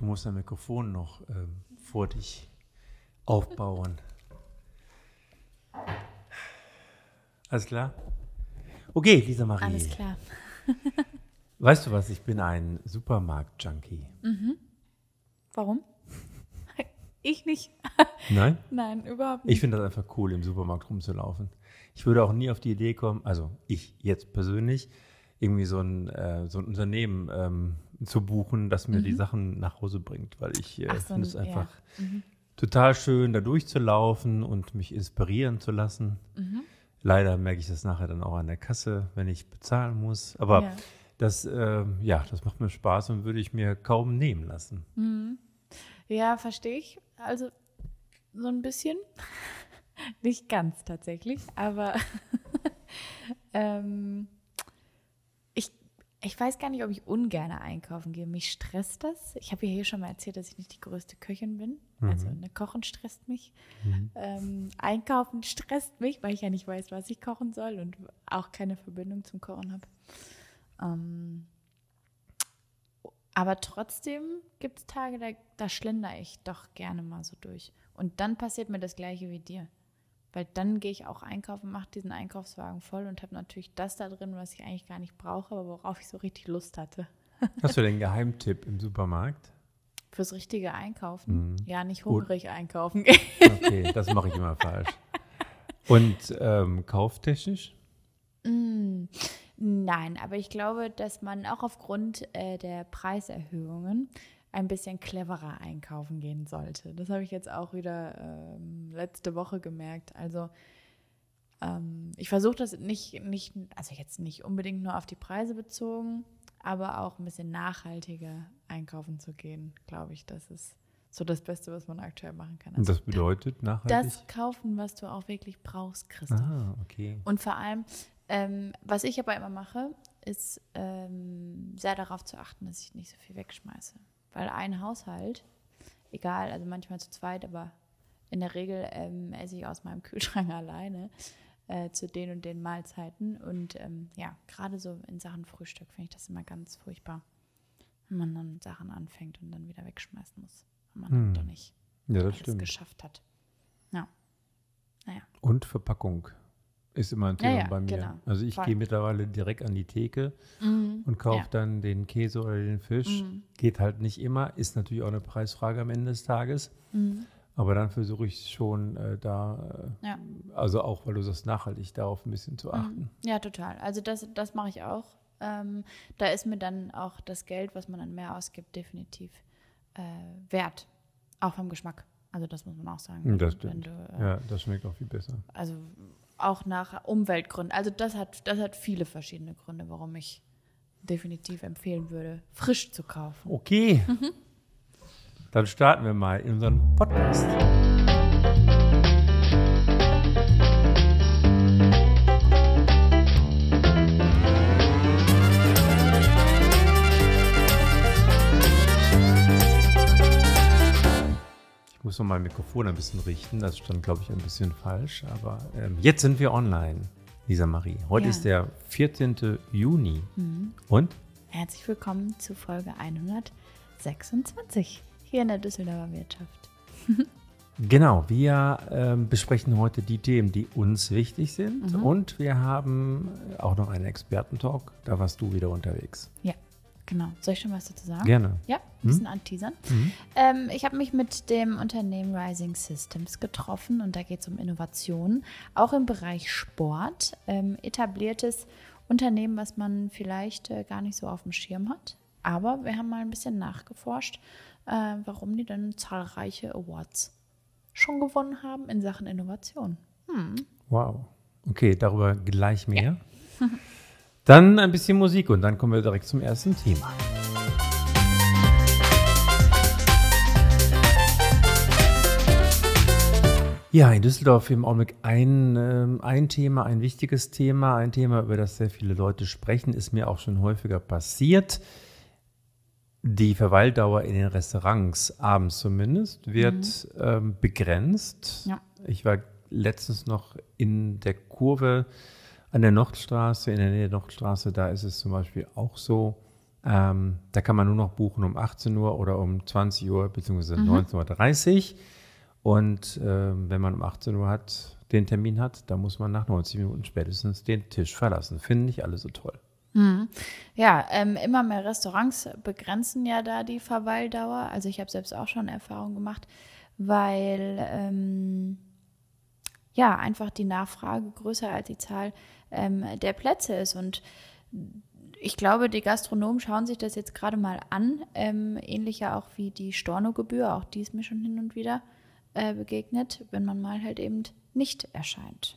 Du musst dein Mikrofon noch ähm, vor dich aufbauen. Alles klar? Okay, Lisa Marie. Alles klar. Weißt du was? Ich bin ein Supermarkt-Junkie. Warum? Ich nicht. Nein? Nein, überhaupt nicht. Ich finde das einfach cool, im Supermarkt rumzulaufen. Ich würde auch nie auf die Idee kommen, also ich jetzt persönlich, irgendwie so ein, äh, so ein Unternehmen ähm, zu buchen, das mir die Sachen nach Hause bringt, weil ich äh, Mhm. So finde es ein- ja. einfach total schön, da durchzulaufen und mich inspirieren zu lassen. Mhm. Leider merke ich das nachher dann auch an der Kasse, wenn ich bezahlen muss. Aber Ja. das, ähm, ja, das macht mir Spaß und würde ich mir kaum nehmen lassen. Ja, verstehe ich. Also so ein bisschen. Nicht ganz tatsächlich, aber ähm, ich, weiß gar nicht, ob ich ungern einkaufen gehe. Mich stresst das. Ich habe ja hier schon mal erzählt, dass ich nicht die größte Köchin bin. Also ne, Kochen stresst mich. Ähm, einkaufen stresst mich, weil ich ja nicht weiß, was ich kochen soll und auch keine Verbindung zum Kochen habe. Ähm, aber trotzdem gibt es Tage, da, da schlender ich doch gerne mal so durch. Und dann passiert mir das Gleiche wie dir. Weil dann gehe ich auch einkaufen, mache diesen Einkaufswagen voll und habe natürlich das da drin, was ich eigentlich gar nicht brauche, aber worauf ich so richtig Lust hatte. Hast du den Geheimtipp im Supermarkt? Fürs richtige Einkaufen. Ja, nicht Gut. hungrig einkaufen gehen. Okay, das mache ich immer falsch. Und ähm, kauftechnisch? Mm, Nein, aber ich glaube, dass man auch aufgrund äh, der Preiserhöhungen ein bisschen cleverer einkaufen gehen sollte. Das habe ich jetzt auch wieder ähm, letzte Woche gemerkt. Also ähm, ich versuche das nicht, nicht, also jetzt nicht unbedingt nur auf die Preise bezogen, aber auch ein bisschen nachhaltiger einkaufen zu gehen, glaube ich. Das ist so das Beste, was man aktuell machen kann. Und Also das bedeutet nachhaltig? das kaufen, was du auch wirklich brauchst, Christoph. ah, okay. Und vor allem, ähm, was ich aber immer mache, ist ähm, sehr darauf zu achten, dass ich nicht so viel wegschmeiße. Weil ein Haushalt, egal, also manchmal zu zweit, aber in der Regel ähm, esse ich aus meinem Kühlschrank alleine äh, zu den und den Mahlzeiten. Und ähm, ja, gerade so in Sachen Frühstück finde ich das immer ganz furchtbar, wenn man dann Sachen anfängt und dann wieder wegschmeißen muss, wenn man Hm. dann doch nicht Ja, das alles stimmt. geschafft hat. Ja. Naja. Und Verpackung ist immer ein Ja, Thema ja, bei mir. genau. Also ich gehe mittlerweile direkt an die Theke Mhm. und kaufe Ja. dann den Käse oder den Fisch. Mhm. Geht halt nicht immer, ist natürlich auch eine Preisfrage am Ende des Tages. Mhm. Aber dann versuche ich schon äh, da, äh, Ja. also auch, weil du sagst, nachhaltig darauf ein bisschen zu achten. Ja, total. Also das, das mache ich auch. Ähm, da ist mir dann auch das Geld, was man dann mehr ausgibt, definitiv äh, wert. Auch vom Geschmack. Also das muss man auch sagen. Das stimmt. du, äh, Ja, das schmeckt auch viel besser. Also auch nach Umweltgründen. Also das hat, das hat viele verschiedene Gründe, warum ich definitiv empfehlen würde, frisch zu kaufen. Okay. Dann starten wir mal in unseren Podcast. Muss noch mein Mikrofon ein bisschen richten. Das stand, glaube ich, ein bisschen falsch. Aber ähm, jetzt sind wir online, Lisa Marie. Heute Ja. ist der 14. Juni. Und? Herzlich willkommen zu Folge 126 hier in der Düsseldorfer Wirtschaft. Genau, wir ähm, besprechen heute die Themen, die uns wichtig sind. Und wir haben auch noch einen Expertentalk. Da warst du wieder unterwegs. Ja, genau. Soll ich schon was dazu sagen? Gerne. Ja, ein bisschen anteasern. Ähm, ich habe mich mit dem Unternehmen Rising Systems getroffen und da geht es um Innovation, auch im Bereich Sport. Ähm, etabliertes Unternehmen, was man vielleicht äh, gar nicht so auf dem Schirm hat. Aber wir haben mal ein bisschen nachgeforscht, äh, warum die dann zahlreiche Awards schon gewonnen haben in Sachen Innovation. Wow. Okay, darüber gleich mehr. Dann ein bisschen Musik und dann kommen wir direkt zum ersten Thema. Ja, in Düsseldorf im Augenblick ein, ähm, ein Thema, ein wichtiges Thema, ein Thema, über das sehr viele Leute sprechen, ist mir auch schon häufiger passiert. Die Verweildauer in den Restaurants, abends zumindest, wird ähm, begrenzt. Ja. Ich war letztens noch in der Kurve an der Nordstraße, in der Nähe der Nordstraße, da ist es zum Beispiel auch so, Ähm, da kann man nur noch buchen um 18 Uhr oder um 20 Uhr bzw. Mhm. 19.30 Uhr. Und ähm, wenn man um 18 Uhr hat, den Termin hat, dann muss man nach 90 Minuten spätestens den Tisch verlassen. Finden nicht alle so toll. Mhm. Ja, ähm, immer mehr Restaurants begrenzen ja da die Verweildauer. Also ich habe selbst auch schon Erfahrung gemacht, weil ähm, ja einfach die Nachfrage größer als die Zahl ähm, der Plätze ist. Und ich glaube, die Gastronomen schauen sich das jetzt gerade mal an. Ähm, ähnlich ja auch wie die Stornogebühr, auch die ist mir schon hin und wieder äh, begegnet, wenn man mal halt eben nicht erscheint.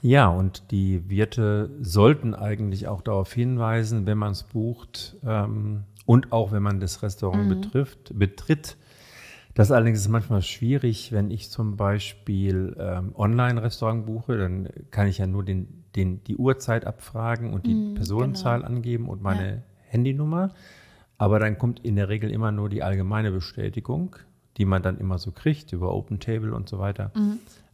Ja, und die Wirte sollten eigentlich auch darauf hinweisen, wenn man es bucht ähm, und auch wenn man das Restaurant Mhm. betrifft, betritt. Das allerdings ist manchmal schwierig, wenn ich zum Beispiel ähm, Online-Restaurant buche, dann kann ich ja nur den, den, die Uhrzeit abfragen und die Mhm, Personenzahl angeben und meine Handynummer. Aber dann kommt in der Regel immer nur die allgemeine Bestätigung, die man dann immer so kriegt über Open Table und so weiter.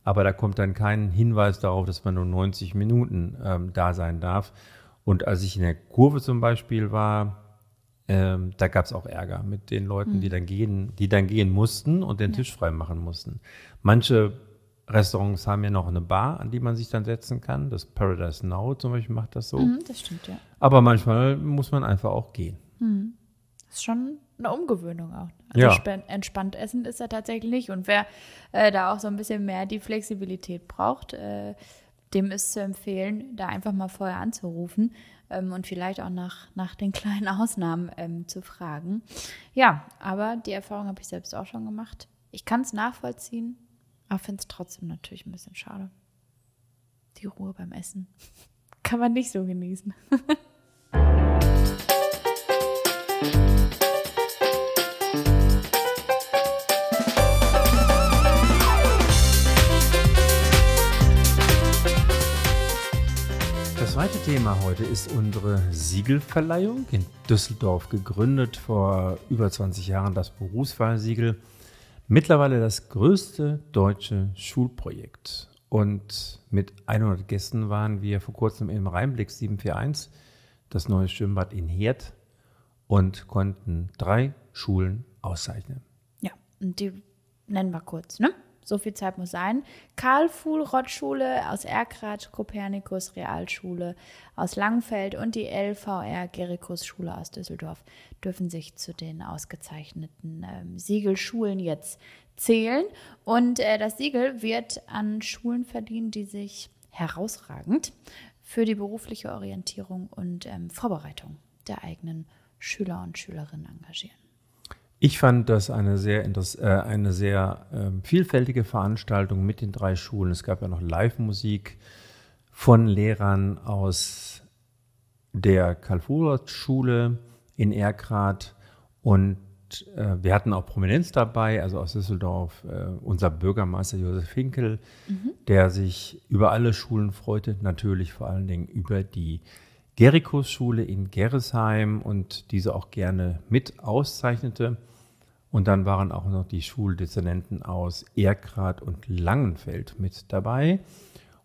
Aber da kommt dann kein Hinweis darauf, dass man nur 90 Minuten ähm, da sein darf. Und als ich in der Kurve zum Beispiel war, ähm, da gab es auch Ärger mit den Leuten, die dann gehen, die dann gehen mussten und den Tisch frei machen mussten. Manche Restaurants haben ja noch eine Bar, an die man sich dann setzen kann. Das Paradise Now zum Beispiel macht das so. Mhm, das stimmt, ja. Aber manchmal muss man einfach auch gehen. Das ist schon eine Umgewöhnung auch. Also Ja. entspannt essen ist er tatsächlich nicht. Und wer äh, da auch so ein bisschen mehr die Flexibilität braucht, äh, dem ist zu empfehlen, da einfach mal vorher anzurufen ähm, und vielleicht auch nach, nach den kleinen Ausnahmen ähm, zu fragen. Ja, aber die Erfahrung habe ich selbst auch schon gemacht. Ich kann es nachvollziehen, aber finde es trotzdem natürlich ein bisschen schade. Die Ruhe beim Essen kann man nicht so genießen. Thema heute ist unsere Siegelverleihung. In Düsseldorf gegründet vor über 20 Jahren das Berufswahlsiegel. Mittlerweile das größte deutsche Schulprojekt. Und mit 100 Gästen waren wir vor kurzem im Rheinblick 741, das neue Schwimmbad in Herd, und konnten drei Schulen auszeichnen. Ja, und die nennen wir kurz, ne? So viel Zeit muss sein. Karl Fuhl-Rott-Schule aus Erkrath, Kopernikus Realschule aus Langfeld und die LVR Gerikus-Schule aus Düsseldorf dürfen sich zu den ausgezeichneten ähm, Siegelschulen jetzt zählen. Und äh, das Siegel wird an Schulen verdienen, die sich herausragend für die berufliche Orientierung und ähm, Vorbereitung der eigenen Schüler und Schülerinnen engagieren. Ich fand das eine sehr, äh, eine sehr ähm, vielfältige Veranstaltung mit den drei Schulen. Es gab ja noch Live-Musik von Lehrern aus der Karl-Fuhlrott-Schule in Erkrath und äh, wir hatten auch Prominenz dabei, also aus Düsseldorf, äh, unser Bürgermeister Josef Hinkel, der sich über alle Schulen freute, natürlich vor allen Dingen über die Gerikus-Schule in Gerresheim und diese auch gerne mit auszeichnete. Und dann waren auch noch die Schuldezernenten aus Erkrath und Langenfeld mit dabei.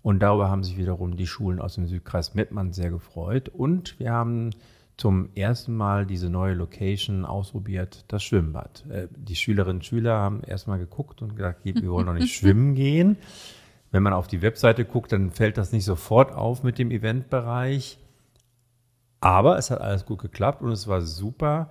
Und darüber haben sich wiederum die Schulen aus dem Südkreis Mettmann sehr gefreut. Und wir haben zum ersten Mal diese neue Location ausprobiert, das Schwimmbad. Äh, Die Schülerinnen und Schüler haben erstmal geguckt und gesagt, wir wollen noch nicht schwimmen gehen. Wenn man auf die Webseite guckt, dann fällt das nicht sofort auf mit dem Eventbereich. Aber es hat alles gut geklappt und es war super.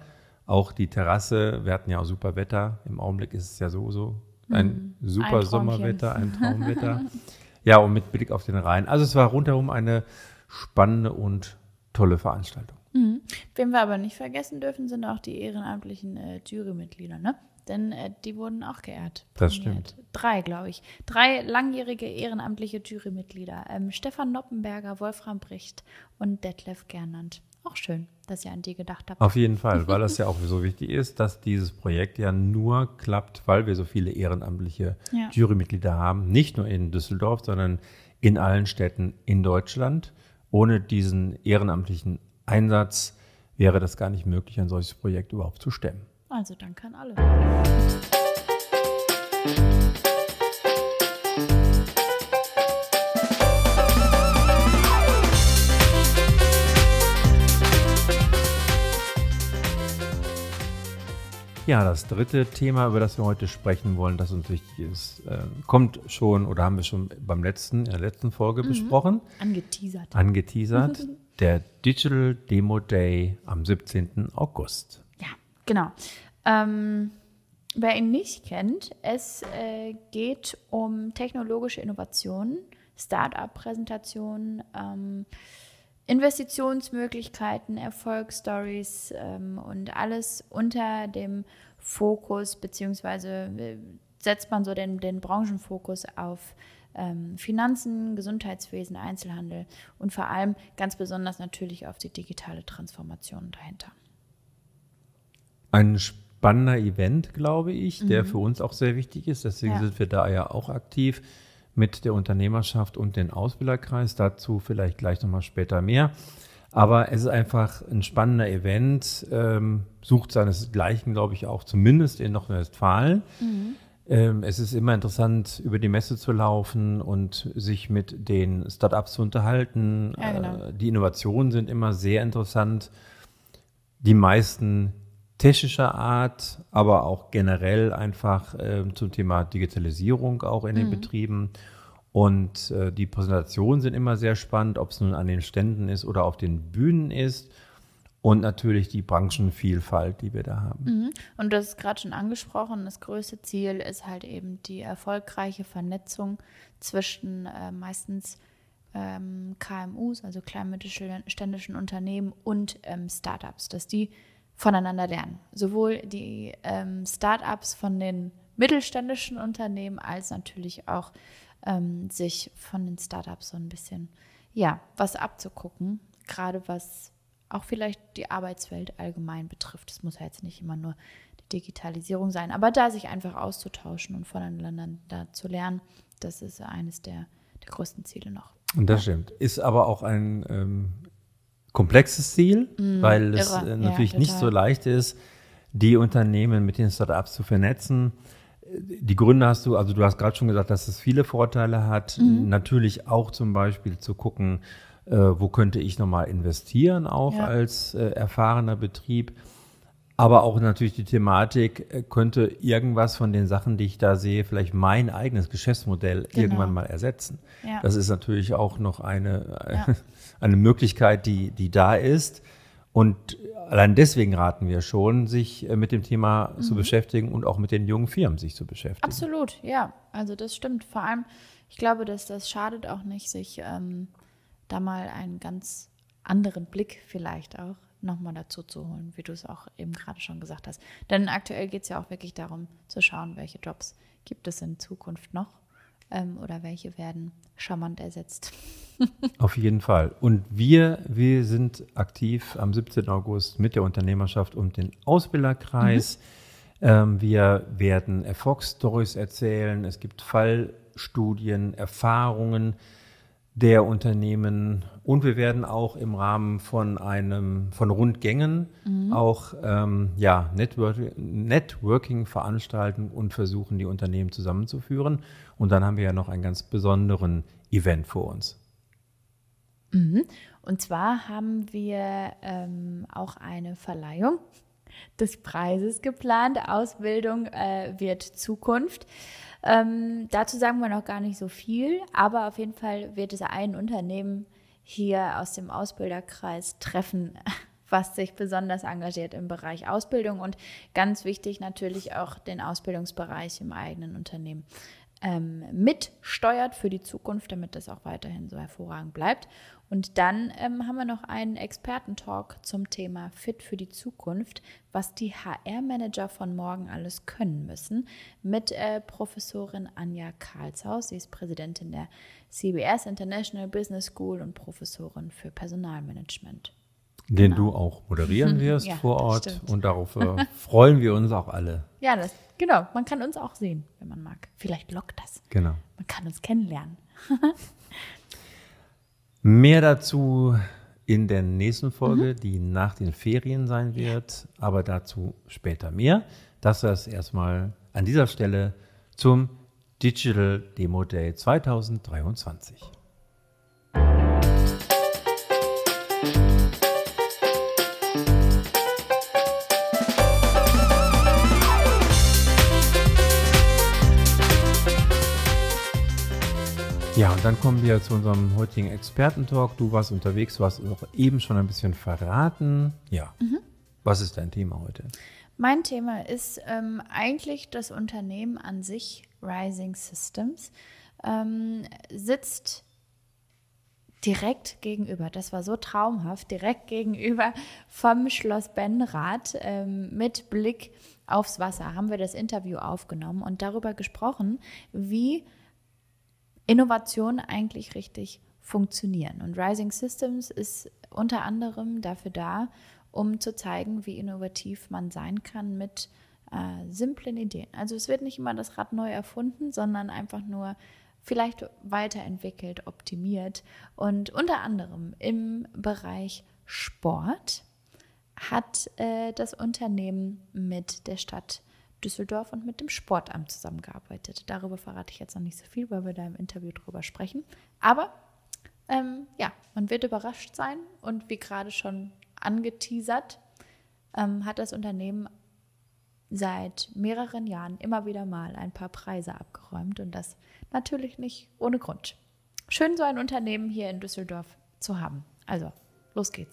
Auch die Terrasse, wir hatten ja auch super Wetter. Im Augenblick ist es ja sowieso ein super Ein. Sommerwetter, ein Traumwetter. ja, und mit Blick auf den Rhein. Also es war rundherum eine spannende und tolle Veranstaltung. Mhm. Wen wir aber nicht vergessen dürfen, sind auch die ehrenamtlichen äh, Jurymitglieder, ne? Denn äh, die wurden auch geehrt. Das prämiert. Drei, glaube ich. Drei langjährige ehrenamtliche Jurymitglieder. Ähm, Stefan Noppenberger, Wolfram Bricht und Detlef Gernand. Auch schön, dass ihr an die gedacht habt. Auf jeden Fall, weil das ja auch so wichtig ist, dass dieses Projekt ja nur klappt, weil wir so viele ehrenamtliche Ja. Jurymitglieder haben. Nicht nur in Düsseldorf, sondern in allen Städten in Deutschland. Ohne diesen ehrenamtlichen Einsatz wäre das gar nicht möglich, ein solches Projekt überhaupt zu stemmen. Also danke an alle. Ja, das dritte Thema, über das wir heute sprechen wollen, das uns wichtig ist, äh, kommt schon oder haben wir schon beim letzten, in der letzten Folge mhm. besprochen. Angeteasert. Angeteasert. der Digital Demo Day am 17. August. Ja, genau. Ähm, wer ihn nicht kennt, es äh, geht um technologische Innovationen, Start-up-Präsentationen, ähm, Investitionsmöglichkeiten, Erfolgsstories ähm, und alles unter dem Fokus, beziehungsweise äh, setzt man so den, den Branchenfokus auf ähm, Finanzen, Gesundheitswesen, Einzelhandel und vor allem ganz besonders natürlich auf die digitale Transformation dahinter. Ein spannender Event, glaube ich, der mhm. für uns auch sehr wichtig ist. Deswegen ja. sind wir da ja auch aktiv mit der Unternehmerschaft und den Ausbilderkreis. Dazu vielleicht gleich nochmal später mehr. Aber es ist einfach ein spannender Event, ähm, sucht seinesgleichen, glaube ich, auch zumindest in Nordrhein-Westfalen. Mhm. Ähm, es ist immer interessant, über die Messe zu laufen und sich mit den Startups zu unterhalten. Ja, genau. äh, die Innovationen sind immer sehr interessant. Die meisten technischer Art, aber auch generell einfach äh, zum Thema Digitalisierung auch in den mhm. Betrieben. Und äh, die Präsentationen sind immer sehr spannend, ob es nun an den Ständen ist oder auf den Bühnen ist. Und natürlich die Branchenvielfalt, die wir da haben. Mhm. Und das ist gerade schon angesprochen. Das größte Ziel ist halt eben die erfolgreiche Vernetzung zwischen äh, meistens ähm, KMUs, also klein-mittelständischen Unternehmen und ähm, Startups, dass die voneinander lernen. Sowohl die ähm, Startups von den mittelständischen Unternehmen als natürlich auch ähm, sich von den Startups so ein bisschen, ja, was abzugucken, gerade was auch vielleicht die Arbeitswelt allgemein betrifft. Es muss ja jetzt nicht immer nur die Digitalisierung sein, aber da sich einfach auszutauschen und voneinander zu lernen, das ist eines der, der größten Ziele noch. Und das stimmt. Ist aber auch ein ähm, komplexes Ziel, mm, weil es äh, natürlich ja, nicht so leicht ist, die Unternehmen mit den Startups zu vernetzen. Die Gründe hast du, also du hast gerade schon gesagt, dass es viele Vorteile hat. Mhm. Natürlich auch zum Beispiel zu gucken, äh, wo könnte ich nochmal investieren, auch ja. als äh, erfahrener Betrieb. Aber auch natürlich die Thematik, äh, könnte irgendwas von den Sachen, die ich da sehe, vielleicht mein eigenes Geschäftsmodell genau. irgendwann mal ersetzen. Ja. Das ist natürlich auch noch eine, ja. eine Möglichkeit, die, die da ist. Und allein deswegen raten wir schon, sich äh, mit dem Thema mhm. zu beschäftigen und auch mit den jungen Firmen sich zu beschäftigen. Absolut, ja. Also das stimmt. Vor allem, ich glaube, dass das schadet auch nicht, sich ähm, da mal einen ganz anderen Blick vielleicht auch nochmal dazu zu holen, wie du es auch eben gerade schon gesagt hast. Denn aktuell geht es ja auch wirklich darum zu schauen, welche Jobs gibt es in Zukunft noch ähm, oder welche werden charmant ersetzt. Auf jeden Fall. Und wir, wir sind aktiv am 17. August mit der Unternehmerschaft und dem Ausbilderkreis. Mhm. Ähm, wir werden Erfolgsstories erzählen. Es gibt Fallstudien, Erfahrungen der Unternehmen und wir werden auch im Rahmen von einem von Rundgängen mhm. auch ähm, ja, Network, Networking veranstalten und versuchen, die Unternehmen zusammenzuführen. Und dann haben wir ja noch einen ganz besonderen Event vor uns. Mhm. Und zwar haben wir ähm, auch eine Verleihung des Preises geplant. Ausbildung äh, wird Zukunft. Ähm, dazu sagen wir noch gar nicht so viel, aber auf jeden Fall wird es ein Unternehmen hier aus dem Ausbilderkreis treffen, was sich besonders engagiert im Bereich Ausbildung und ganz wichtig natürlich auch den Ausbildungsbereich im eigenen Unternehmen ähm, mitsteuert für die Zukunft, damit das auch weiterhin so hervorragend bleibt. Und dann ähm, haben wir noch einen Expertentalk zum Thema Fit für die Zukunft, was die HR-Manager von morgen alles können müssen, mit äh, Professorin Anja Karlshaus. Sie ist Präsidentin der CBS International Business School und Professorin für Personalmanagement. Den genau. du auch moderieren wirst ja, vor Ort. Und darauf äh, freuen wir uns auch alle. Ja, das, genau. Man kann uns auch sehen, wenn man mag. Vielleicht lockt das. Genau. Man kann uns kennenlernen. Mehr dazu in der nächsten Folge, mhm. die nach den Ferien sein wird, aber dazu später mehr. Das ist erstmal an dieser Stelle zum Digital Demo Day 2023. Ja, und dann kommen wir zu unserem heutigen Expertentalk. Du warst unterwegs, du hast auch eben schon ein bisschen verraten. Ja. Mhm. Was ist dein Thema heute? Mein Thema ist ähm, eigentlich das Unternehmen an sich, Rising Systems, ähm, sitzt direkt gegenüber, das war so traumhaft, direkt gegenüber vom Schloss Benrath ähm, mit Blick aufs Wasser haben wir das Interview aufgenommen und darüber gesprochen, wie Innovationen eigentlich richtig funktionieren. Und Rising Systems ist unter anderem dafür da, um zu zeigen, wie innovativ man sein kann mit äh, simplen Ideen. Also es wird nicht immer das Rad neu erfunden, sondern einfach nur vielleicht weiterentwickelt, optimiert. Und unter anderem im Bereich Sport hat äh, das Unternehmen mit der Stadt Düsseldorf und mit dem Sportamt zusammengearbeitet. Darüber verrate ich jetzt noch nicht so viel, weil wir da im Interview drüber sprechen. Aber ähm, ja, man wird überrascht sein und wie gerade schon angeteasert, ähm, hat das Unternehmen seit mehreren Jahren immer wieder mal ein paar Preise abgeräumt und das natürlich nicht ohne Grund. Schön, so ein Unternehmen hier in Düsseldorf zu haben. Also, los geht's.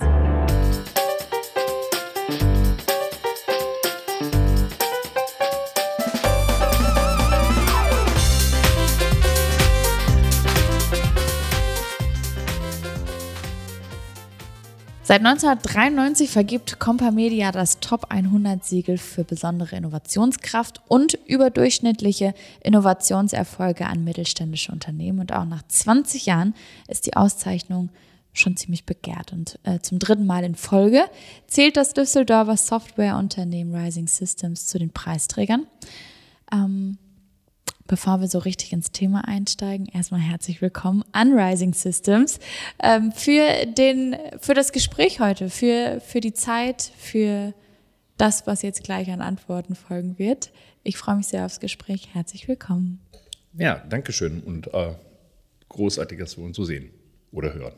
Seit 1993 vergibt Compa Media das Top 100 Siegel für besondere Innovationskraft und überdurchschnittliche Innovationserfolge an mittelständische Unternehmen. Und auch nach 20 Jahren ist die Auszeichnung schon ziemlich begehrt. Und äh, zum dritten Mal in Folge zählt das Düsseldorfer Softwareunternehmen Rising Systems zu den Preisträgern. Ähm, Bevor wir so richtig ins Thema einsteigen, erstmal herzlich willkommen an Rising Systems ähm, für, den, für das Gespräch heute, für, für die Zeit, für das, was jetzt gleich an Antworten folgen wird. Ich freue mich sehr aufs Gespräch. Herzlich willkommen. Ja, danke schön und äh, großartig, dass wir uns so sehen oder hören.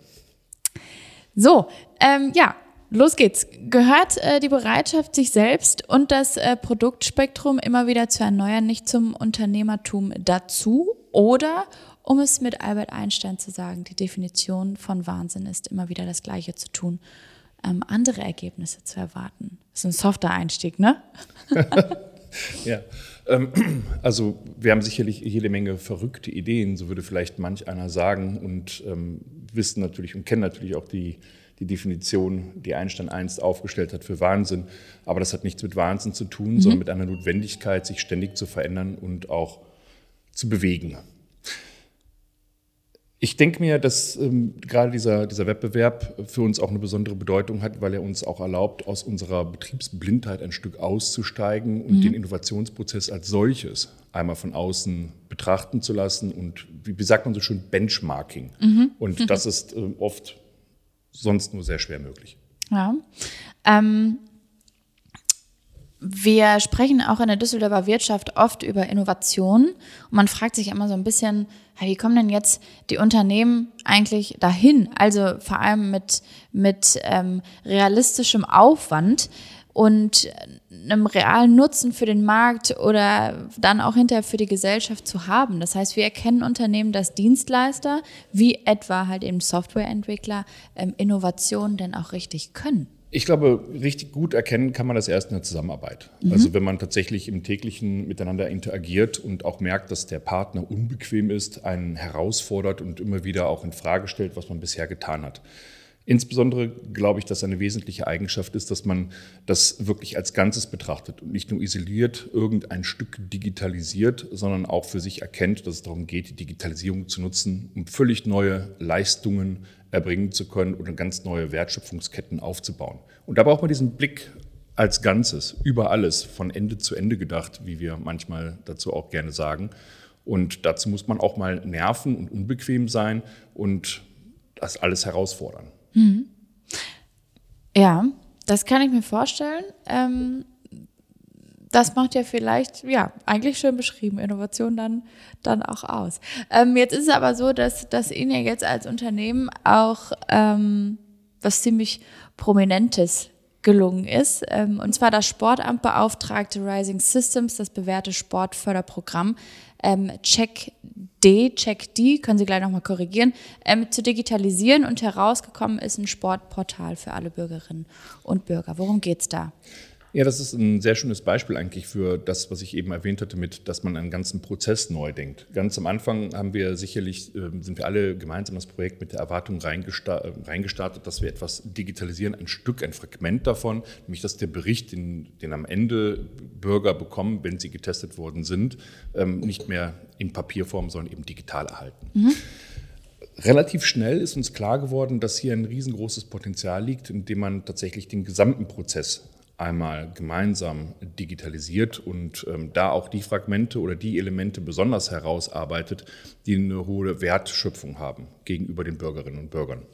So, ähm, ja, los geht's. Gehört äh, die Bereitschaft, sich selbst und das äh, Produktspektrum immer wieder zu erneuern, nicht zum Unternehmertum dazu? Oder, um es mit Albert Einstein zu sagen, die Definition von Wahnsinn ist, immer wieder das Gleiche zu tun, ähm, andere Ergebnisse zu erwarten? Das ist ein softer Einstieg, ne? ja. Ähm, also wir haben sicherlich jede Menge verrückte Ideen, so würde vielleicht manch einer sagen und ähm, wissen natürlich und kennen natürlich auch die die Definition, die Einstein einst aufgestellt hat für Wahnsinn. Aber das hat nichts mit Wahnsinn zu tun, mhm. sondern mit einer Notwendigkeit, sich ständig zu verändern und auch zu bewegen. Ich denke mir, dass ähm, gerade dieser, dieser Wettbewerb für uns auch eine besondere Bedeutung hat, weil er uns auch erlaubt, aus unserer Betriebsblindheit ein Stück auszusteigen und mhm. den Innovationsprozess als solches einmal von außen betrachten zu lassen und, wie sagt man so schön, Benchmarking. Mhm. Und das ist äh, oft sonst nur sehr schwer möglich. Ja. Ähm, wir sprechen auch in der Düsseldorfer Wirtschaft oft über Innovation und man fragt sich immer so ein bisschen, wie kommen denn jetzt die Unternehmen eigentlich dahin? Also vor allem mit, mit ähm, realistischem Aufwand und einem realen Nutzen für den Markt oder dann auch hinterher für die Gesellschaft zu haben. Das heißt, wir erkennen Unternehmen dass Dienstleister, wie etwa halt eben Softwareentwickler, ähm, Innovationen denn auch richtig können. Ich glaube, richtig gut erkennen kann man das erst in der Zusammenarbeit. Mhm. Also wenn man tatsächlich im täglichen miteinander interagiert und auch merkt, dass der Partner unbequem ist, einen herausfordert und immer wieder auch in Frage stellt, was man bisher getan hat. Insbesondere glaube ich, dass eine wesentliche Eigenschaft ist, dass man das wirklich als Ganzes betrachtet und nicht nur isoliert irgendein Stück digitalisiert, sondern auch für sich erkennt, dass es darum geht, die Digitalisierung zu nutzen, um völlig neue Leistungen erbringen zu können oder ganz neue Wertschöpfungsketten aufzubauen. Und da braucht man diesen Blick als Ganzes, über alles, von Ende zu Ende gedacht, wie wir manchmal dazu auch gerne sagen. Und dazu muss man auch mal nerven und unbequem sein und das alles herausfordern. Mhm. Ja, das kann ich mir vorstellen. Ähm, das macht ja vielleicht, ja, eigentlich schön beschrieben, Innovation dann, dann auch aus. Ähm, jetzt ist es aber so, dass, dass Ihnen ja jetzt als Unternehmen auch ähm, was ziemlich Prominentes gelungen ist. Ähm, und zwar das Sportamt beauftragte Rising Systems, das bewährte Sportförderprogramm, ähm, Check D, Check D, können Sie gleich nochmal korrigieren, ähm, zu digitalisieren und herausgekommen ist ein Sportportal für alle Bürgerinnen und Bürger. Worum geht es da? Ja, das ist ein sehr schönes Beispiel eigentlich für das, was ich eben erwähnt hatte, mit, dass man einen ganzen Prozess neu denkt. Ganz am Anfang haben wir sicherlich, ähm, sind wir alle gemeinsam das Projekt mit der Erwartung reingestartet, dass wir etwas digitalisieren, ein Stück, ein Fragment davon, nämlich dass der Bericht, den, den am Ende Bürger bekommen, wenn sie getestet worden sind, ähm, nicht mehr in Papierform, sondern eben digital erhalten. Mhm. Relativ schnell ist uns klar geworden, dass hier ein riesengroßes Potenzial liegt, indem man tatsächlich den gesamten Prozess einmal gemeinsam digitalisiert und ähm, da auch die Fragmente oder die Elemente besonders herausarbeitet, die eine hohe Wertschöpfung haben gegenüber den Bürgerinnen und Bürgern.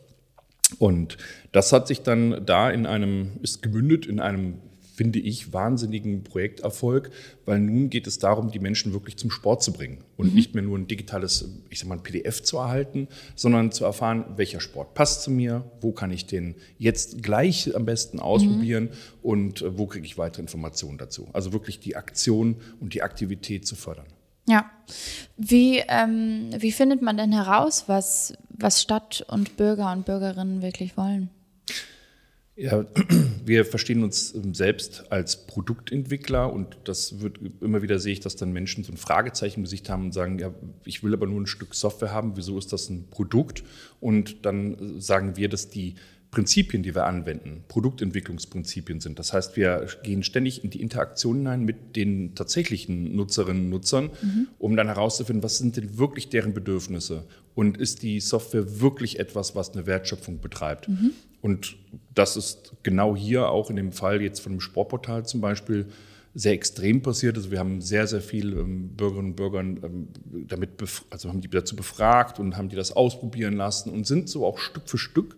Und das hat sich dann da in einem, ist gemündet in einem finde ich, wahnsinnigen Projekterfolg, weil nun geht es darum, die Menschen wirklich zum Sport zu bringen und mhm. nicht mehr nur ein digitales, ich sag mal, ein PDF zu erhalten, sondern zu erfahren, welcher Sport passt zu mir, wo kann ich den jetzt gleich am besten ausprobieren mhm. und äh, wo kriege ich weitere Informationen dazu. Also wirklich die Aktion und die Aktivität zu fördern. Ja. Wie, ähm, wie findet man denn heraus, was, was Stadt und Bürger und Bürgerinnen wirklich wollen? Ja, wir verstehen uns ähm, selbst als Produktentwickler und das wird immer wieder sehe ich, dass dann Menschen so ein Fragezeichen im Gesicht haben und sagen, ja, ich will aber nur ein Stück Software haben, wieso ist das ein Produkt? Und dann äh, sagen wir, dass die Prinzipien, die wir anwenden, Produktentwicklungsprinzipien sind. Das heißt, wir gehen ständig in die Interaktion hinein mit den tatsächlichen Nutzerinnen und Nutzern, mhm. um dann herauszufinden, was sind denn wirklich deren Bedürfnisse und ist die Software wirklich etwas, was eine Wertschöpfung betreibt. Mhm. Und das ist genau hier auch in dem Fall jetzt von dem Sportportal zum Beispiel sehr extrem passiert. Also wir haben sehr, sehr viele ähm, Bürgerinnen und Bürger ähm, damit, also haben die dazu befragt und haben die das ausprobieren lassen und sind so auch Stück für Stück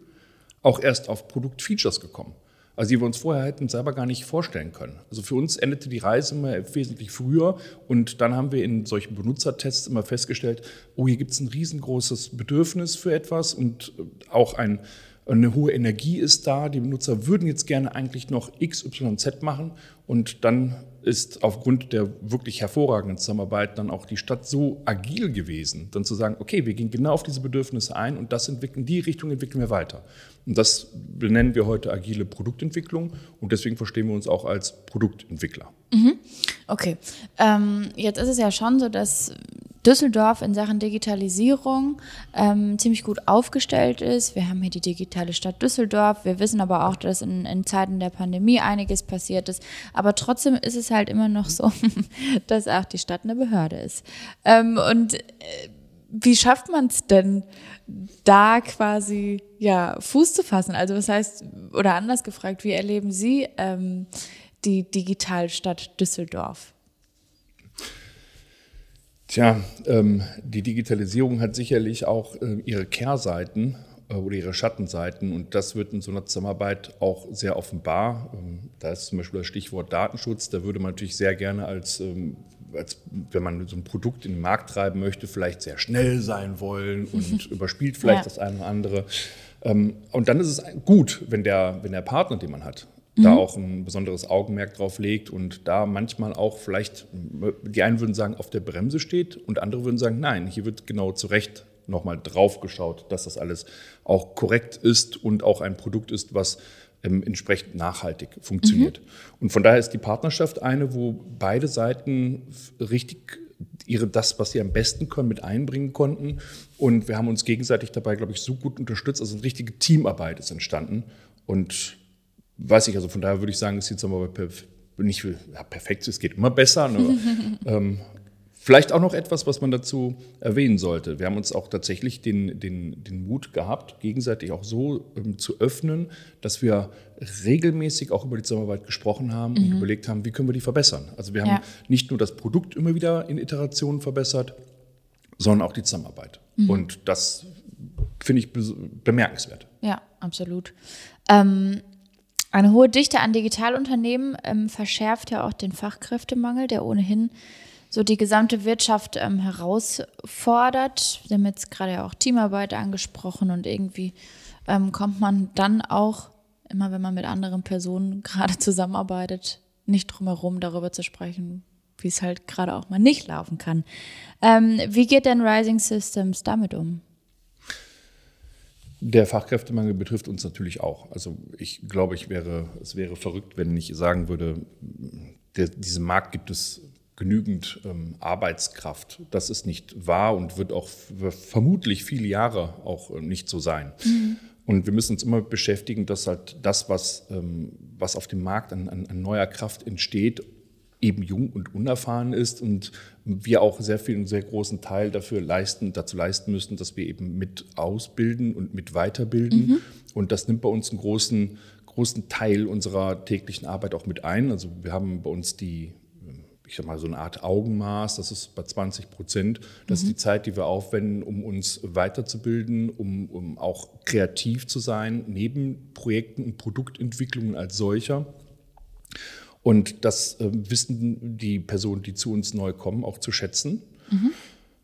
auch erst auf Produktfeatures gekommen. Also die wir uns vorher hätten selber gar nicht vorstellen können. Also für uns endete die Reise immer wesentlich früher und dann haben wir in solchen Benutzertests immer festgestellt, oh, hier gibt es ein riesengroßes Bedürfnis für etwas und äh, auch ein, eine hohe Energie ist da. Die Benutzer würden jetzt gerne eigentlich noch X, Y, Z machen und dann ist aufgrund der wirklich hervorragenden Zusammenarbeit dann auch die Stadt so agil gewesen, dann zu sagen, okay, wir gehen genau auf diese Bedürfnisse ein und das entwickeln, die Richtung entwickeln wir weiter. Und das benennen wir heute agile Produktentwicklung und deswegen verstehen wir uns auch als Produktentwickler. Mhm. Okay, ähm, jetzt ist es ja schon so, dass Düsseldorf in Sachen Digitalisierung ähm, ziemlich gut aufgestellt ist. Wir haben hier die digitale Stadt Düsseldorf. Wir wissen aber auch, dass in, in Zeiten der Pandemie einiges passiert ist. Aber trotzdem ist es halt immer noch so, dass auch die Stadt eine Behörde ist. Ähm, und äh, wie schafft man es denn, da quasi ja Fuß zu fassen? Also was heißt, oder anders gefragt, wie erleben Sie ähm, die Digitalstadt Düsseldorf? Tja, ähm, die Digitalisierung hat sicherlich auch äh, ihre Kehrseiten äh, oder ihre Schattenseiten und das wird in so einer Zusammenarbeit auch sehr offenbar. Ähm, da ist zum Beispiel das Stichwort Datenschutz. Da würde man natürlich sehr gerne als, ähm, als wenn man so ein Produkt in den Markt treiben möchte, vielleicht sehr schnell sein wollen und überspielt vielleicht ja. das eine oder andere. Ähm, und dann ist es gut, wenn der, wenn der Partner, den man hat, da mhm. auch ein besonderes Augenmerk drauf legt und da manchmal auch vielleicht, die einen würden sagen, auf der Bremse steht und andere würden sagen, nein, hier wird genau zu Recht nochmal drauf geschaut, dass das alles auch korrekt ist und auch ein Produkt ist, was ähm, entsprechend nachhaltig funktioniert. Mhm. Und von daher ist die Partnerschaft eine, wo beide Seiten richtig ihre, das, was sie am besten können, mit einbringen konnten. Und wir haben uns gegenseitig dabei, glaube ich, so gut unterstützt. Also eine richtige Teamarbeit ist entstanden. Und weiß ich, also von daher würde ich sagen, ist jetzt aber nicht ja, perfekt, es geht immer besser. Ne? ähm, vielleicht auch noch etwas, was man dazu erwähnen sollte. Wir haben uns auch tatsächlich den, den, den Mut gehabt, gegenseitig auch so ähm, zu öffnen, dass wir regelmäßig auch über die Zusammenarbeit gesprochen haben mhm. und überlegt haben, wie können wir die verbessern. Also wir haben ja. nicht nur das Produkt immer wieder in Iterationen verbessert, sondern auch die Zusammenarbeit. Mhm. Und das finde ich bemerkenswert. Ja, absolut. Ähm, eine hohe Dichte an Digitalunternehmen ähm, verschärft ja auch den Fachkräftemangel, der ohnehin so die gesamte Wirtschaft ähm, herausfordert. Wir haben jetzt gerade ja auch Teamarbeit angesprochen und irgendwie ähm, kommt man dann auch immer wenn man mit anderen Personen gerade zusammenarbeitet, nicht drum herum darüber zu sprechen, wie es halt gerade auch mal nicht laufen kann. Ähm, wie geht denn Rising Systems damit um? Der Fachkräftemangel betrifft uns natürlich auch. Also ich glaube, ich wäre, es wäre verrückt, wenn ich sagen würde, der, diesem Markt gibt es genügend ähm, Arbeitskraft. Das ist nicht wahr und wird auch vermutlich viele Jahre auch äh, nicht so sein. Mhm. Und wir müssen uns immer beschäftigen, dass halt das, was, ähm, was auf dem Markt an, an, an neuer Kraft entsteht, eben jung und unerfahren ist und wir auch sehr viel, einen sehr großen Teil dafür leisten, dazu leisten müssen, dass wir eben mit ausbilden und mit weiterbilden. Mhm. Und das nimmt bei uns einen großen, großen Teil unserer täglichen Arbeit auch mit ein. Also wir haben bei uns die ich sag mal, so eine Art Augenmaß, das ist bei 20 Prozent. Das mhm. ist die Zeit, die wir aufwenden, um uns weiterzubilden, um, um auch kreativ zu sein, neben Projekten und Produktentwicklungen als solcher. Und das äh, wissen die Personen, die zu uns neu kommen, auch zu schätzen. Mhm.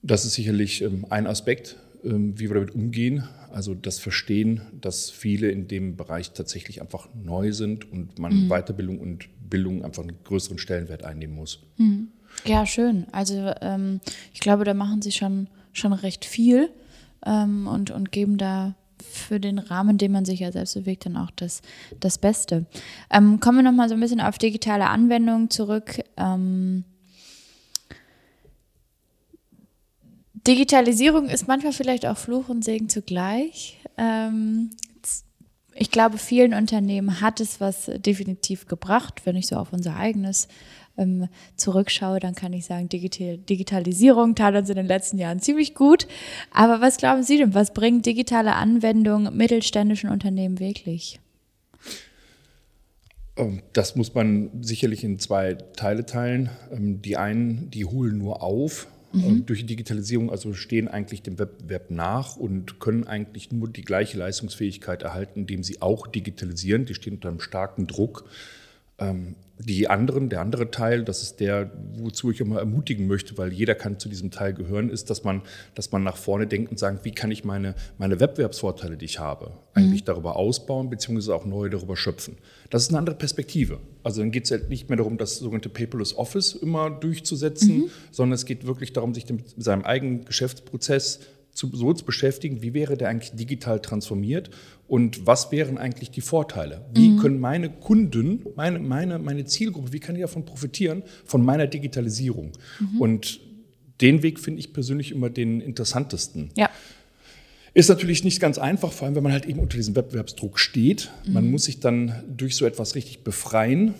Das ist sicherlich ähm, ein Aspekt, ähm, wie wir damit umgehen. Also das Verstehen, dass viele in dem Bereich tatsächlich einfach neu sind und man mhm. Weiterbildung und Bildung einfach einen größeren Stellenwert einnehmen muss. Mhm. Ja, schön. Also ähm, ich glaube, da machen Sie schon, schon recht viel ähm, und, und geben da für den Rahmen, den man sich ja selbst bewegt, dann auch das, das Beste. Ähm, kommen wir nochmal so ein bisschen auf digitale Anwendungen zurück. Ähm, Digitalisierung ist manchmal vielleicht auch Fluch und Segen zugleich. Ähm, ich glaube, vielen Unternehmen hat es was definitiv gebracht. Wenn ich so auf unser eigenes ähm, zurückschaue, dann kann ich sagen, Digital Digitalisierung tat uns in den letzten Jahren ziemlich gut. Aber was glauben Sie denn, was bringt digitale Anwendung mittelständischen Unternehmen wirklich? Ähm, das muss man sicherlich in zwei Teile teilen. Ähm, die einen, die holen nur auf Mhm. Durch die Digitalisierung also stehen eigentlich dem Wettbewerb nach und können eigentlich nur die gleiche Leistungsfähigkeit erhalten, indem sie auch digitalisieren. Die stehen unter einem starken Druck. Ähm, die anderen, der andere Teil, das ist der, wozu ich immer ermutigen möchte, weil jeder kann zu diesem Teil gehören, ist, dass man, dass man nach vorne denkt und sagt, wie kann ich meine, meine Wettbewerbsvorteile, die ich habe, eigentlich mhm. darüber ausbauen, beziehungsweise auch neu darüber schöpfen. Das ist eine andere Perspektive. Also dann geht es halt nicht mehr darum, das sogenannte Paperless Office immer durchzusetzen, mhm. sondern es geht wirklich darum, sich mit seinem eigenen Geschäftsprozess zu, so zu beschäftigen, wie wäre der eigentlich digital transformiert und was wären eigentlich die Vorteile? Wie mhm. können meine Kunden, meine, meine, meine Zielgruppe, wie kann die davon profitieren, von meiner Digitalisierung? Mhm. Und den Weg finde ich persönlich immer den interessantesten. Ja. Ist natürlich nicht ganz einfach, vor allem wenn man halt eben unter diesem Wettbewerbsdruck steht. Mhm. Man muss sich dann durch so etwas richtig befreien,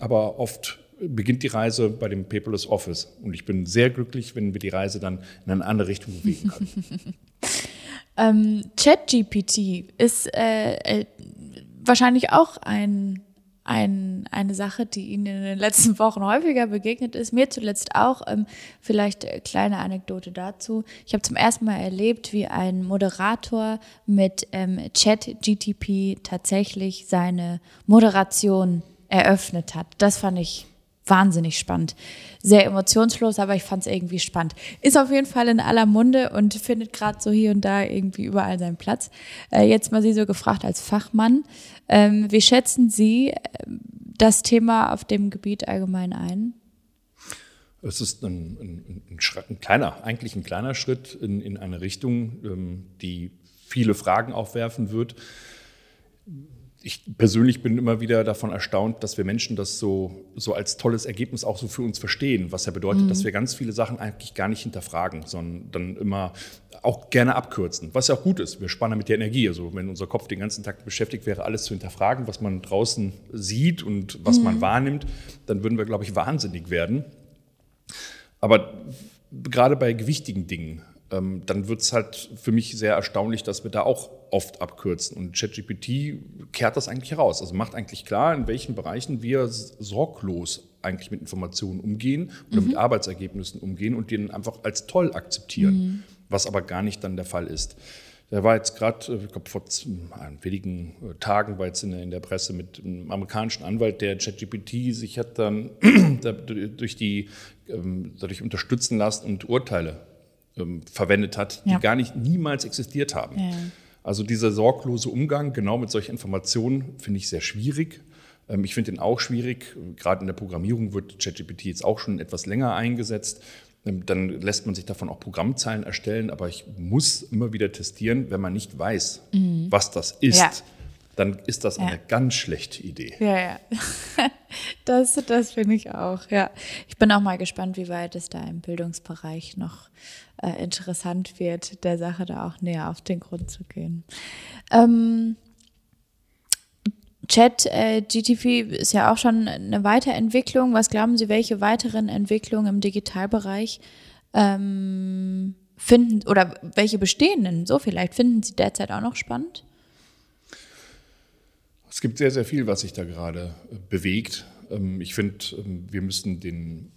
aber oft beginnt die Reise bei dem Paperless Office. Und ich bin sehr glücklich, wenn wir die Reise dann in eine andere Richtung bewegen können. ähm, ChatGPT ist äh, äh, wahrscheinlich auch ein, ein, eine Sache, die Ihnen in den letzten Wochen häufiger begegnet ist. Mir zuletzt auch. Ähm, vielleicht kleine Anekdote dazu. Ich habe zum ersten Mal erlebt, wie ein Moderator mit ähm, ChatGTP tatsächlich seine Moderation eröffnet hat. Das fand ich wahnsinnig spannend. Sehr emotionslos, aber ich fand es irgendwie spannend. Ist auf jeden Fall in aller Munde und findet gerade so hier und da irgendwie überall seinen Platz. Äh, jetzt mal Sie so gefragt als Fachmann. Ähm, wie schätzen Sie äh, das Thema auf dem Gebiet allgemein ein? Es ist ein, ein, ein, ein, kleiner, eigentlich ein kleiner Schritt in, in eine Richtung, ähm, die viele Fragen aufwerfen wird ich persönlich bin immer wieder davon erstaunt, dass wir Menschen das so, so als tolles Ergebnis auch so für uns verstehen, was ja bedeutet, mhm. dass wir ganz viele Sachen eigentlich gar nicht hinterfragen, sondern dann immer auch gerne abkürzen, was ja auch gut ist. Wir spannen mit der Energie. Also wenn unser Kopf den ganzen Tag beschäftigt wäre, alles zu hinterfragen, was man draußen sieht und was mhm. man wahrnimmt, dann würden wir, glaube ich, wahnsinnig werden. Aber gerade bei gewichtigen Dingen, ähm, dann wird es halt für mich sehr erstaunlich, dass wir da auch oft abkürzen. Und ChatGPT kehrt das eigentlich heraus. Also macht eigentlich klar, in welchen Bereichen wir sorglos eigentlich mit Informationen umgehen oder mhm. mit Arbeitsergebnissen umgehen und die einfach als toll akzeptieren, mhm. was aber gar nicht dann der Fall ist. Der war jetzt gerade, ich glaube, vor wenigen äh, Tagen war jetzt in der, in der, Presse mit einem amerikanischen Anwalt, der ChatGPT sich hat dann durch die, ähm, dadurch unterstützen lassen und Urteile ähm, verwendet hat, die ja. gar nicht niemals existiert haben. Ja. Also dieser sorglose Umgang genau mit solchen Informationen finde ich sehr schwierig. Ähm, ich finde den auch schwierig. Gerade in der Programmierung wird ChatGPT jetzt auch schon etwas länger eingesetzt. Ähm, dann lässt man sich davon auch Programmzeilen erstellen, aber ich muss immer wieder testieren, wenn man nicht weiß, mhm. was das ist. Ja. Dann ist das ja. eine ganz schlechte Idee. Ja, ja. Das, das finde ich auch, ja. Ich bin auch mal gespannt, wie weit es da im Bildungsbereich noch äh, interessant wird, der Sache da auch näher auf den Grund zu gehen. Ähm, Chat äh, GTP ist ja auch schon eine Weiterentwicklung. Was glauben Sie, welche weiteren Entwicklungen im Digitalbereich ähm, finden oder welche bestehenden, so vielleicht, finden Sie derzeit auch noch spannend? Es gibt sehr, sehr viel, was sich da gerade bewegt. Ähm, ich finde, ähm, wir müssen den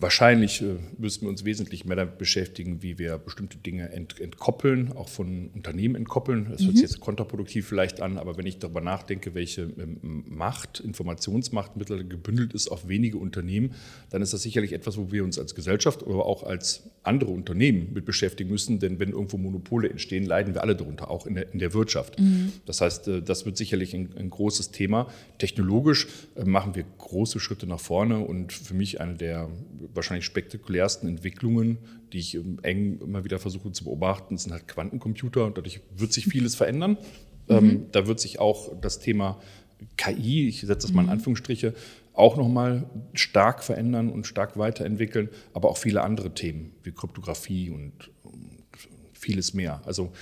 Wahrscheinlich äh, müssen wir uns wesentlich mehr damit beschäftigen, wie wir bestimmte Dinge ent, entkoppeln, auch von Unternehmen entkoppeln. Das mhm. hört sich jetzt kontraproduktiv vielleicht an, aber wenn ich darüber nachdenke, welche ähm, Macht, Informationsmacht mittlerweile gebündelt ist auf wenige Unternehmen, dann ist das sicherlich etwas, wo wir uns als Gesellschaft, aber auch als andere Unternehmen mit beschäftigen müssen. Denn wenn irgendwo Monopole entstehen, leiden wir alle darunter, auch in der, in der Wirtschaft. Mhm. Das heißt, äh, das wird sicherlich ein, ein großes Thema. Technologisch äh, machen wir große Schritte nach vorne und für mich eine der wahrscheinlich spektakulärsten Entwicklungen, die ich ähm, eng immer wieder versuche zu beobachten, sind halt Quantencomputer. Dadurch wird sich vieles verändern. Mhm. Ähm, da wird sich auch das Thema KI, ich setze das mal in mhm. Anführungsstriche, auch nochmal stark verändern und stark weiterentwickeln, aber auch viele andere Themen wie Kryptographie und, und vieles mehr. Also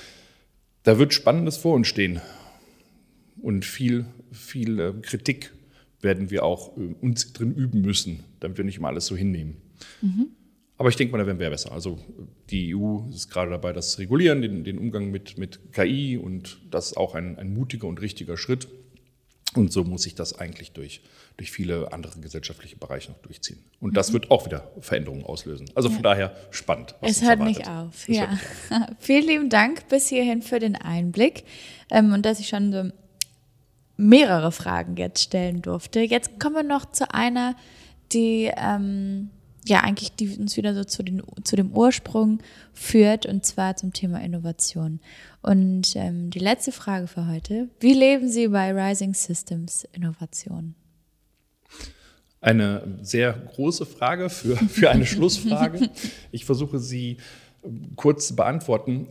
da wird Spannendes vor uns stehen und viel, viel äh, Kritik werden wir auch äh, uns drin üben müssen, damit wir nicht immer alles so hinnehmen. Mhm. Aber ich denke mal, da werden wir besser. Also die EU ist gerade dabei, das zu regulieren, den, den Umgang mit, mit KI und das ist auch ein, ein mutiger und richtiger Schritt. Und so muss sich das eigentlich durch, durch viele andere gesellschaftliche Bereiche noch durchziehen. Und das mhm. wird auch wieder Veränderungen auslösen. Also von ja. daher spannend. es hört nicht auf. Es ja. Nicht auf. Vielen lieben Dank bis hierhin für den Einblick ähm, und dass ich schon so mehrere Fragen jetzt stellen durfte. Jetzt kommen wir noch zu einer, die ähm, ja eigentlich die uns wieder so zu, den, zu dem Ursprung führt und zwar zum Thema Innovation. Und ähm, die letzte Frage für heute: Wie leben Sie bei Rising Systems Innovation? Eine sehr große Frage für, für eine Schlussfrage. Ich versuche sie kurz zu beantworten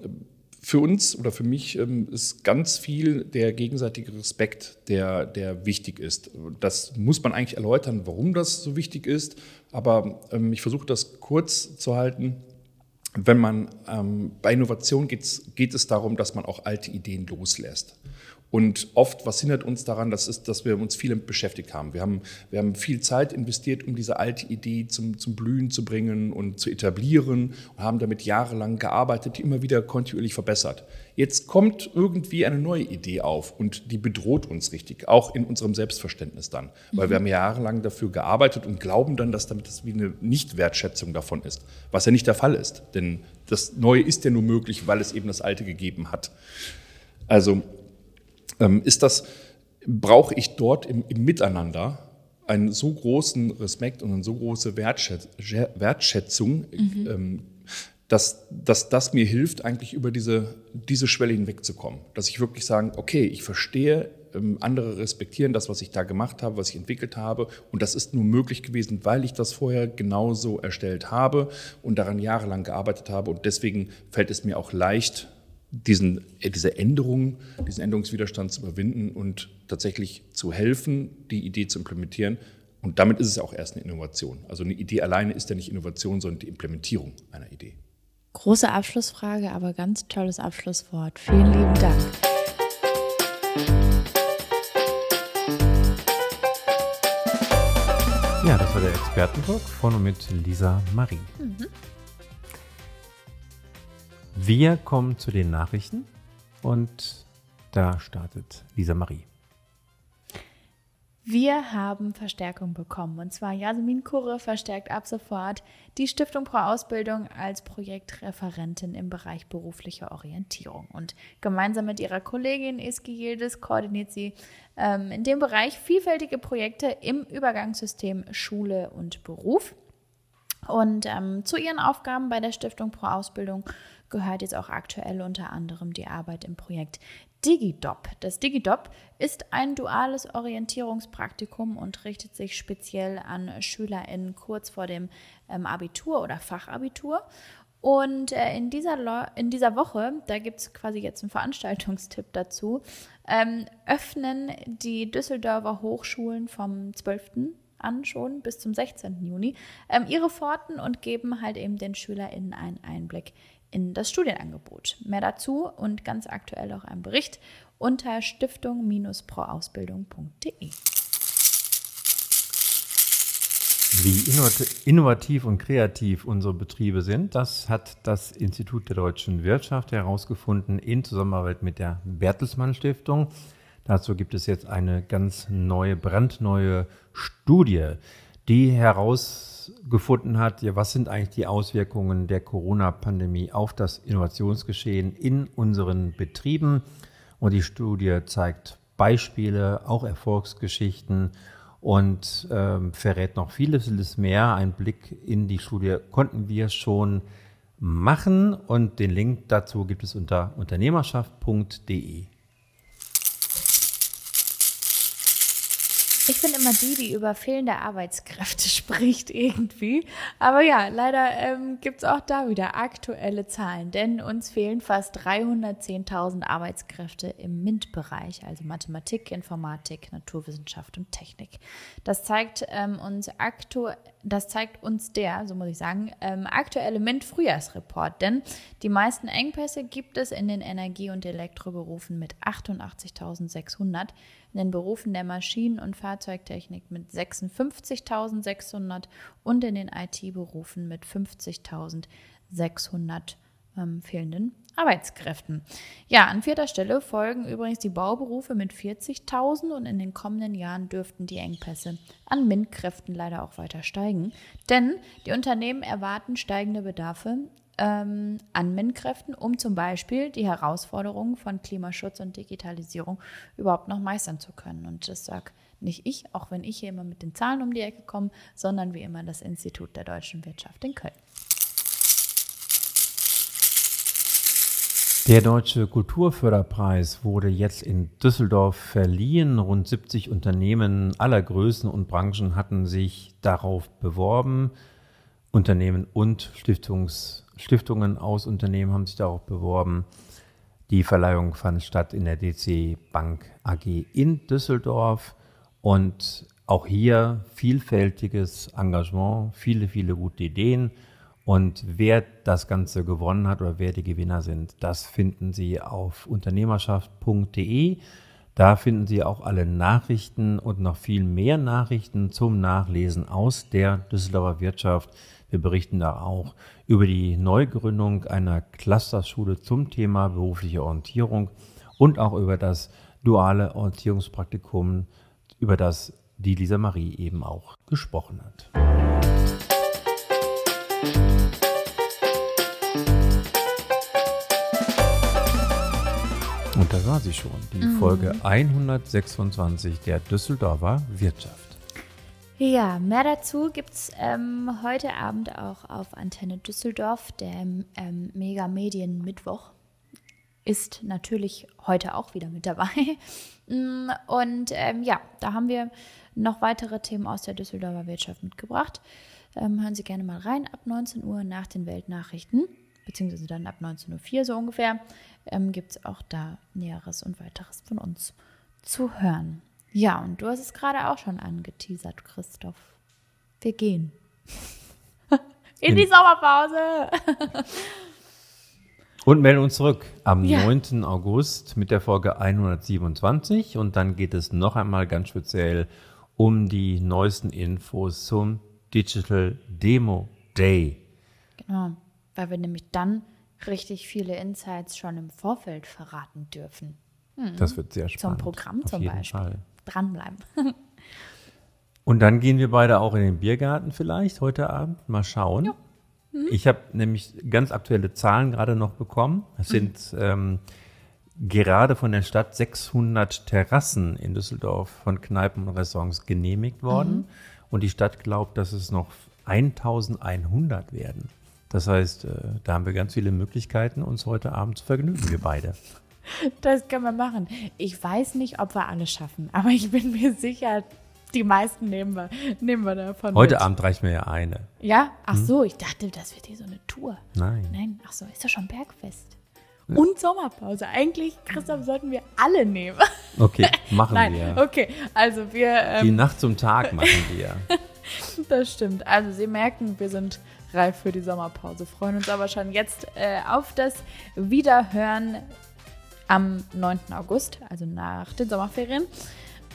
für uns oder für mich ähm, ist ganz viel der gegenseitige Respekt, der, der wichtig ist. Das muss man eigentlich erläutern, warum das so wichtig ist. Aber ähm, ich versuche das kurz zu halten. Wenn man ähm, bei Innovation geht, geht es darum, dass man auch alte Ideen loslässt. Und oft, was hindert uns daran, das ist, dass wir uns viel beschäftigt haben. Wir haben, wir haben viel Zeit investiert, um diese alte Idee zum, zum Blühen zu bringen und zu etablieren und haben damit jahrelang gearbeitet, die immer wieder kontinuierlich verbessert. Jetzt kommt irgendwie eine neue Idee auf und die bedroht uns richtig, auch in unserem Selbstverständnis dann. Weil wir haben jahrelang dafür gearbeitet und glauben dann, dass damit das wie eine Nichtwertschätzung davon ist, was ja nicht der Fall ist. Denn das Neue ist ja nur möglich, weil es eben das Alte gegeben hat. Also ist das, brauche ich dort im, im, Miteinander einen so großen Respekt und eine so große Wertschätz Wertschätzung, mhm. ähm, dass, dass das mir hilft, eigentlich über diese, diese Schwelle hinwegzukommen. Dass ich wirklich sagen, okay, ich verstehe, ähm, andere respektieren das, was ich da gemacht habe, was ich entwickelt habe. Und das ist nur möglich gewesen, weil ich das vorher genauso erstellt habe und daran jahrelang gearbeitet habe. Und deswegen fällt es mir auch leicht, diesen, äh, diese Änderung, diesen Änderungswiderstand zu überwinden und tatsächlich zu helfen, die Idee zu implementieren. Und damit ist es auch erst eine Innovation. Also eine Idee alleine ist ja nicht Innovation, sondern die Implementierung einer Idee. Große Abschlussfrage, aber ganz tolles Abschlusswort. Vielen lieben Dank. Ja, das war der Expertentalk von und mit Lisa Marie. Mhm. Wir kommen zu den Nachrichten und da startet Lisa Marie. Wir haben Verstärkung bekommen und zwar Jasmin Kurre verstärkt ab sofort die Stiftung Pro Ausbildung als Projektreferentin im Bereich berufliche Orientierung. Und gemeinsam mit ihrer Kollegin Iski Yildiz koordiniert sie ähm, in dem Bereich vielfältige Projekte im Übergangssystem Schule und Beruf. Und ähm, zu ihren Aufgaben bei der Stiftung Pro Ausbildung gehört jetzt auch aktuell unter anderem die Arbeit im Projekt DigiDop. Das DigiDop ist ein duales Orientierungspraktikum und richtet sich speziell an SchülerInnen kurz vor dem ähm, Abitur oder Fachabitur. Und äh, in, dieser in dieser Woche, da gibt es quasi jetzt einen Veranstaltungstipp dazu, ähm, öffnen die Düsseldorfer Hochschulen vom 12. an schon bis zum 16. Juni ähm, ihre Pforten und geben halt eben den SchülerInnen einen Einblick in das Studienangebot. Mehr dazu und ganz aktuell auch ein Bericht unter stiftung-proausbildung.de. Wie innovativ und kreativ unsere Betriebe sind, das hat das Institut der deutschen Wirtschaft herausgefunden in Zusammenarbeit mit der Bertelsmann Stiftung. Dazu gibt es jetzt eine ganz neue, brandneue Studie, die herausgefunden hat, ja, was sind eigentlich die Auswirkungen der Corona-Pandemie auf das Innovationsgeschehen in unseren Betrieben. Und die Studie zeigt Beispiele, auch Erfolgsgeschichten und ähm, verrät noch vieles, vieles mehr. Ein Blick in die Studie konnten wir schon machen und den Link dazu gibt es unter unternehmerschaft.de. Ich bin immer die, die über fehlende Arbeitskräfte spricht irgendwie. Aber ja, leider ähm, gibt es auch da wieder aktuelle Zahlen, denn uns fehlen fast 310.000 Arbeitskräfte im MINT-Bereich, also Mathematik, Informatik, Naturwissenschaft und Technik. Das zeigt ähm, uns aktuell das zeigt uns der, so muss ich sagen, ähm, aktuelle MINT-Frühjahrsreport. Denn die meisten Engpässe gibt es in den Energie- und Elektroberufen mit 88.600, in den Berufen der Maschinen- und Fahrzeugtechnik mit 56.600 und in den IT-Berufen mit 50.600 ähm, fehlenden Arbeitskräften. Ja, an vierter Stelle folgen übrigens die Bauberufe mit 40.000 und in den kommenden Jahren dürften die Engpässe an MINT-Kräften leider auch weiter steigen. Denn die Unternehmen erwarten steigende Bedarfe ähm, an MINT-Kräften, um zum Beispiel die Herausforderungen von Klimaschutz und Digitalisierung überhaupt noch meistern zu können. Und das sagt nicht ich, auch wenn ich hier immer mit den Zahlen um die Ecke komme, sondern wie immer das Institut der deutschen Wirtschaft in Köln. Der Deutsche Kulturförderpreis wurde jetzt in Düsseldorf verliehen. Rund 70 Unternehmen aller Größen und Branchen hatten sich darauf beworben. Unternehmen und Stiftungs, Stiftungen aus Unternehmen haben sich darauf beworben. Die Verleihung fand statt in der DC Bank AG in Düsseldorf und auch hier vielfältiges Engagement, viele, viele gute Ideen. Und wer das Ganze gewonnen hat oder wer die Gewinner sind, das finden Sie auf unternehmerschaft.de. Da finden Sie auch alle Nachrichten und noch viel mehr Nachrichten zum Nachlesen aus der Düsseldorfer Wirtschaft. Wir berichten da auch über die Neugründung einer Clusterschule zum Thema berufliche Orientierung und auch über das duale Orientierungspraktikum, über das die Lisa Marie eben auch gesprochen hat. Und da war sie schon, die mhm. Folge 126 der Düsseldorfer Wirtschaft. Ja, mehr dazu gibt es ähm, heute Abend auch auf Antenne Düsseldorf, der ähm, Mega Medien Mittwoch. Ist natürlich heute auch wieder mit dabei. Mm, und ähm, ja, da haben wir noch weitere Themen aus der Düsseldorfer Wirtschaft mitgebracht. Ähm, hören Sie gerne mal rein ab 19 Uhr nach den Weltnachrichten, beziehungsweise dann ab 19.04 Uhr so ungefähr ähm, gibt es auch da Näheres und weiteres von uns zu hören. Ja, und du hast es gerade auch schon angeteasert, Christoph. Wir gehen. In die Sommerpause. und melden uns zurück am ja. 9. August mit der Folge 127. Und dann geht es noch einmal ganz speziell um die neuesten Infos zum Digital Demo Day. Genau, weil wir nämlich dann richtig viele Insights schon im Vorfeld verraten dürfen. Hm. Das wird sehr spannend. Zum Programm Auf zum Beispiel. Fall. Dranbleiben. Und dann gehen wir beide auch in den Biergarten vielleicht heute Abend. Mal schauen. Mhm. Ich habe nämlich ganz aktuelle Zahlen gerade noch bekommen. Es sind mhm. ähm, gerade von der Stadt 600 Terrassen in Düsseldorf von Kneipen und Restaurants genehmigt worden. Mhm. Und die Stadt glaubt, dass es noch 1100 werden. Das heißt, äh, da haben wir ganz viele Möglichkeiten, uns heute Abend zu vergnügen, wir beide. Das können wir machen. Ich weiß nicht, ob wir alles schaffen, aber ich bin mir sicher, die meisten nehmen wir, nehmen wir davon. Heute mit. Abend reicht mir ja eine. Ja? Ach so, ich dachte, das wird hier so eine Tour. Nein. Nein, ach so, ist ja schon Bergfest. Und Sommerpause. Eigentlich, Christoph, sollten wir alle nehmen. Okay, machen Nein, wir. okay. Also wir, Die ähm, Nacht zum Tag machen wir. das stimmt. Also Sie merken, wir sind reif für die Sommerpause. Freuen uns aber schon jetzt äh, auf das Wiederhören am 9. August, also nach den Sommerferien.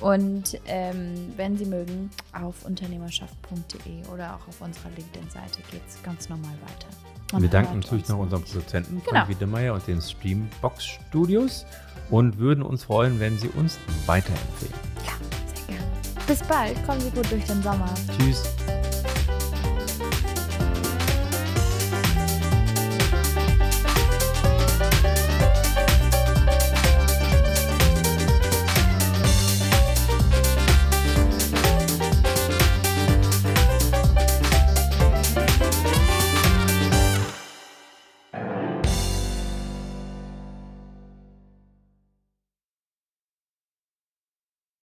Und ähm, wenn Sie mögen, auf unternehmerschaft.de oder auch auf unserer LinkedIn-Seite geht es ganz normal weiter. Man Wir danken natürlich noch unserem Produzenten Genau. Frank Wiedemeyer und den Streambox Studios und würden uns freuen, wenn Sie uns weiterempfehlen. Ja, sehr gerne. Bis bald. Kommen Sie gut durch den Sommer. Tschüss.